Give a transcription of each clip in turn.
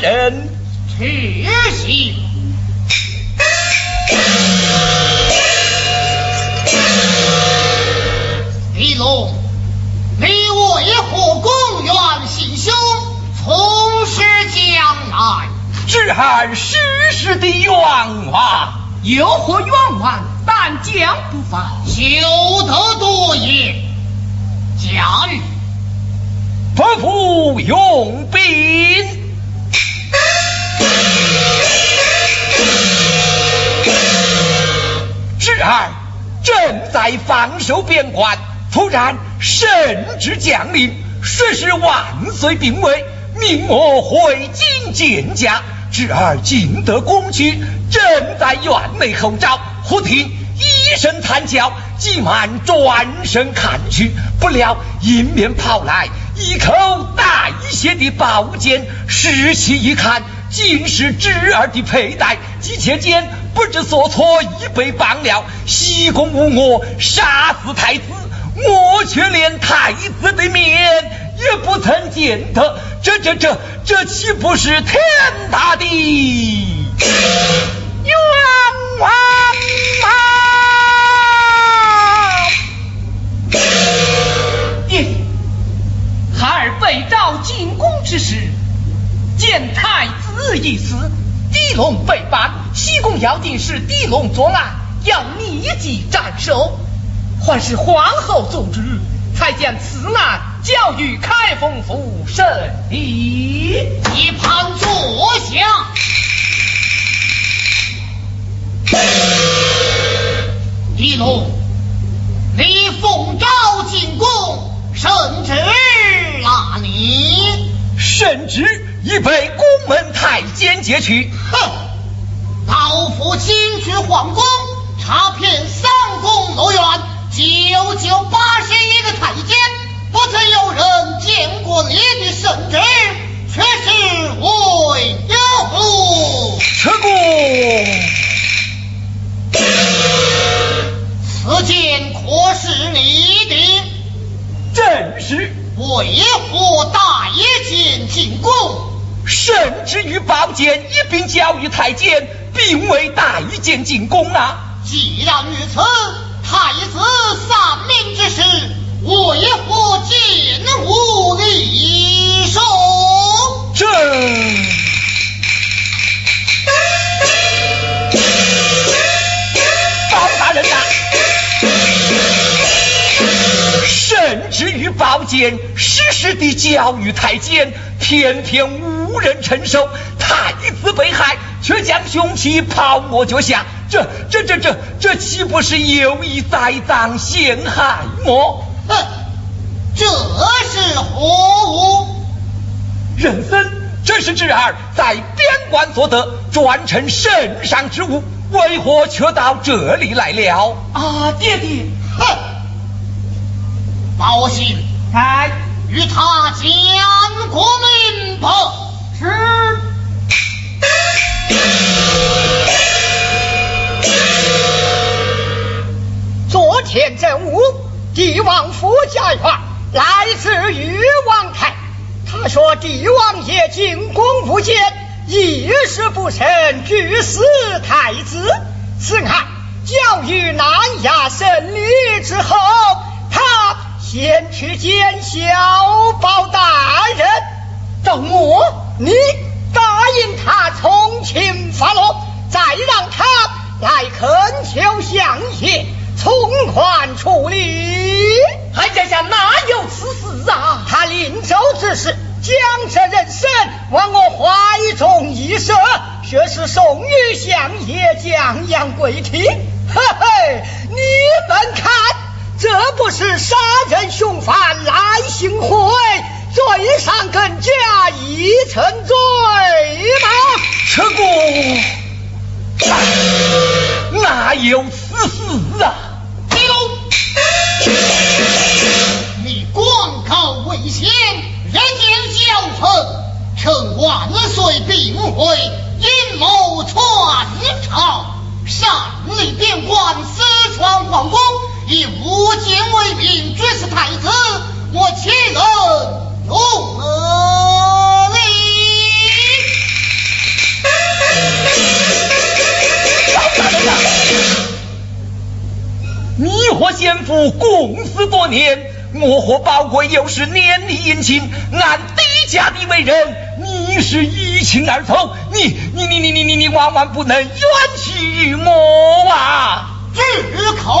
人。去行。李龙，你为何公园行凶，从师将来？只恨世事的冤枉。有何冤枉？但将不罚。休得多言。驾驭。佛父用兵。侄儿正在防守边关，突然圣旨降临，说是万岁病危，命我回京见驾。侄儿进得宫去，正在院内候召，忽听一声惨叫，急忙转身看去，不料迎面跑来一口带血的宝剑，拾起一看，竟是侄儿的佩戴。急切间不知所措，已被绑了。西宫无我，杀死太子，我却连太子的面也不曾见得。这这这这岂不是天大的冤枉啊！爹爹，孩儿被召进宫之时，见太子已死，狄龙被办，西宫要定是狄龙作案，要立即斩首。还是皇后奏旨，才将此案交予开封府审理。一旁坐下。狄龙，你奉诏进宫，圣旨哪里？圣旨已被宫门太监截取。哼！老夫亲去皇宫，交予太监，并未带剑进宫啊。既然如此，太子丧命之时，为何剑无离手？这。包大人呐、圣旨与宝剑时时地交予太监，偏偏无人承受。却将凶器抛我脚下，这这这这这岂不是有意栽赃陷害我？哼，这是何物？人参，这是侄儿在边关所得，专称圣上之物，为何却到这里来了？啊，爹爹，哼！报信，来，与他讲过明白。是。昨天正午，帝王府家园来自玉王台。他说帝王爷进宫不见，一事不成拒死太子。此案交于南衙审理之后，他先去见小宝大人。等我，你他从轻发落，再让他来恳求相爷从宽处理。哀家下哪有此事啊？他临走之时，将这人参往我怀中一射，却是送与相爷降阳跪听。嘿嘿，你们看，这不是杀人凶犯来行贿，罪上更加一层罪吗？车公，哪有此事啊？你广告为先，人间小臣趁万岁病危，阴谋篡朝，擅离边关，私闯皇宫，以诬陷为名，绝死太子，我岂能？你和先父共事多年，我和宝贵又是年龄姻亲，按低家的为人，你是一清二楚，你你你你你你你万万不能冤屈于我啊！止口！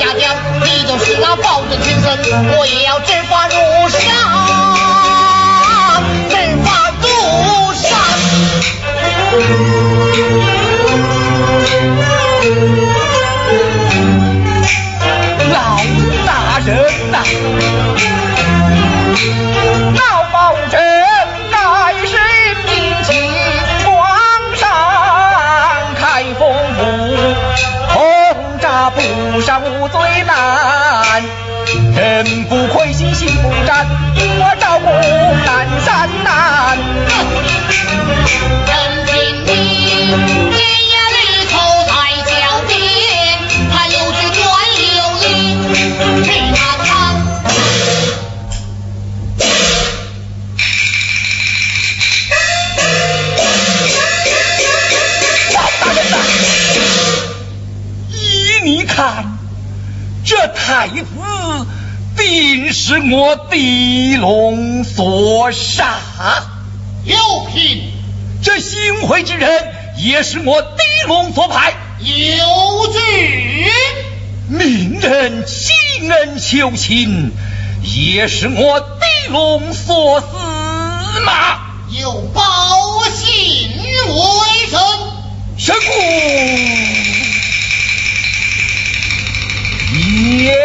家将，你就是那保证亲生，我也要是我地龙所杀，有凭这行贿之人也是我地龙所派，有据，命人弃恩求情，也是我地龙所死嘛。有报信为证。神姑也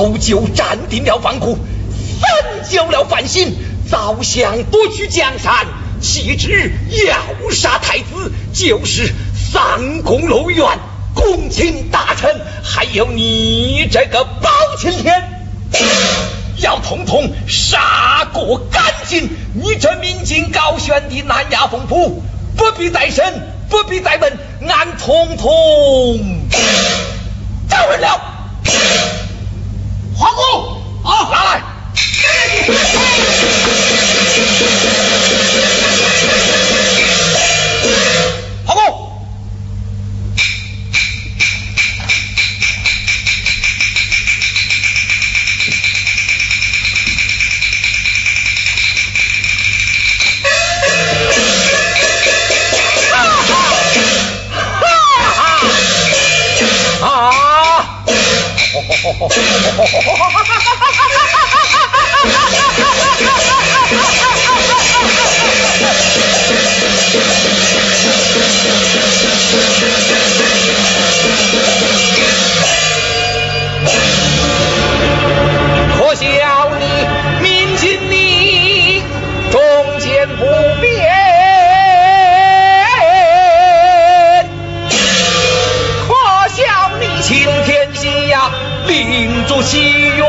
早就占定了藩库，三交了犯心，早想夺取江山，岂知要杀太子，就是三宫六院。公卿大臣，还有你这个包青天，要统统杀过干净。你这名进高悬的南亚风扑，不必再审，不必再问，俺统统招人了。皇姑，好，拿来。ハハハハ领主祈愿，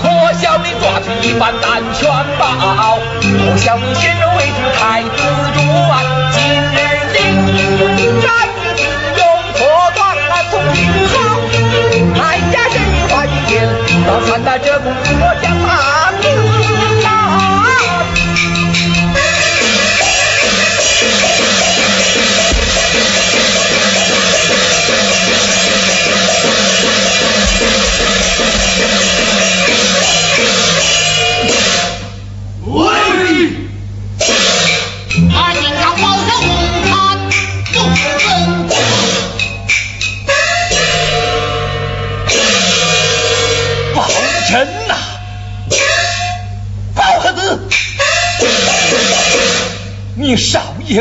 可笑你抓住一般单全宝，可笑你先入为主太子传，今日你斩用错断了从今好，哀家人与花一见，到传达这公主我将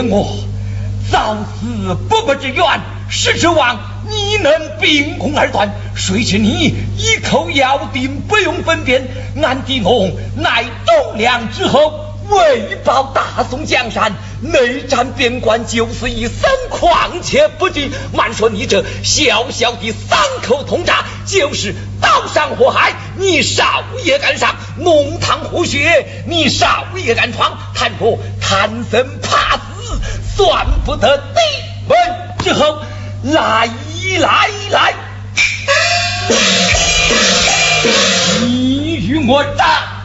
我早死不不之冤，实指望你能秉公而断。谁知你一口咬定不用分辨，俺的龙乃栋梁之后。为保大宋江山，内战边关就是一生，况且不惧。慢说你这小小的三口通诈，就是刀山火海，你少爷敢上；弄堂虎穴，你少爷敢闯。倘若贪生怕死，算不得低门之后。来来来，你与我打，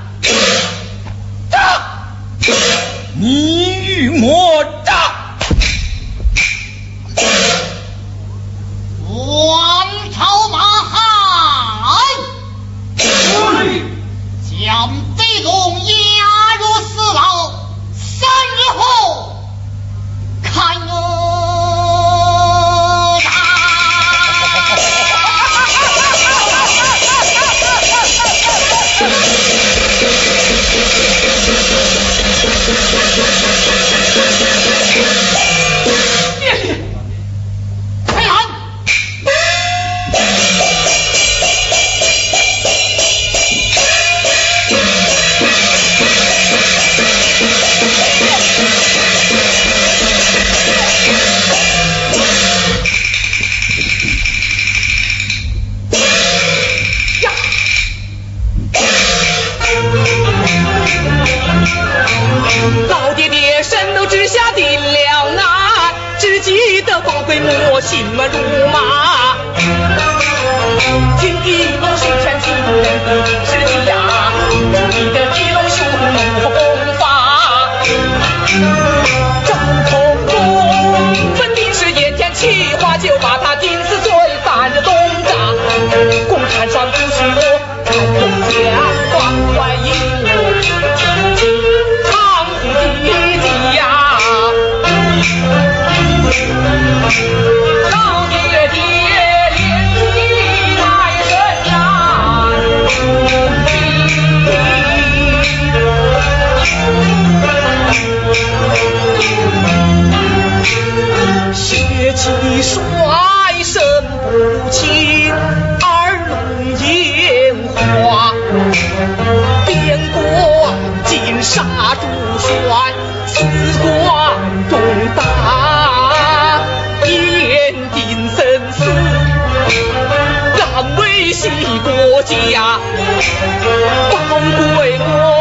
打。你与我战，王一花就把边关金沙珠帅，四关重大，一定生死，敢为系国家，报国。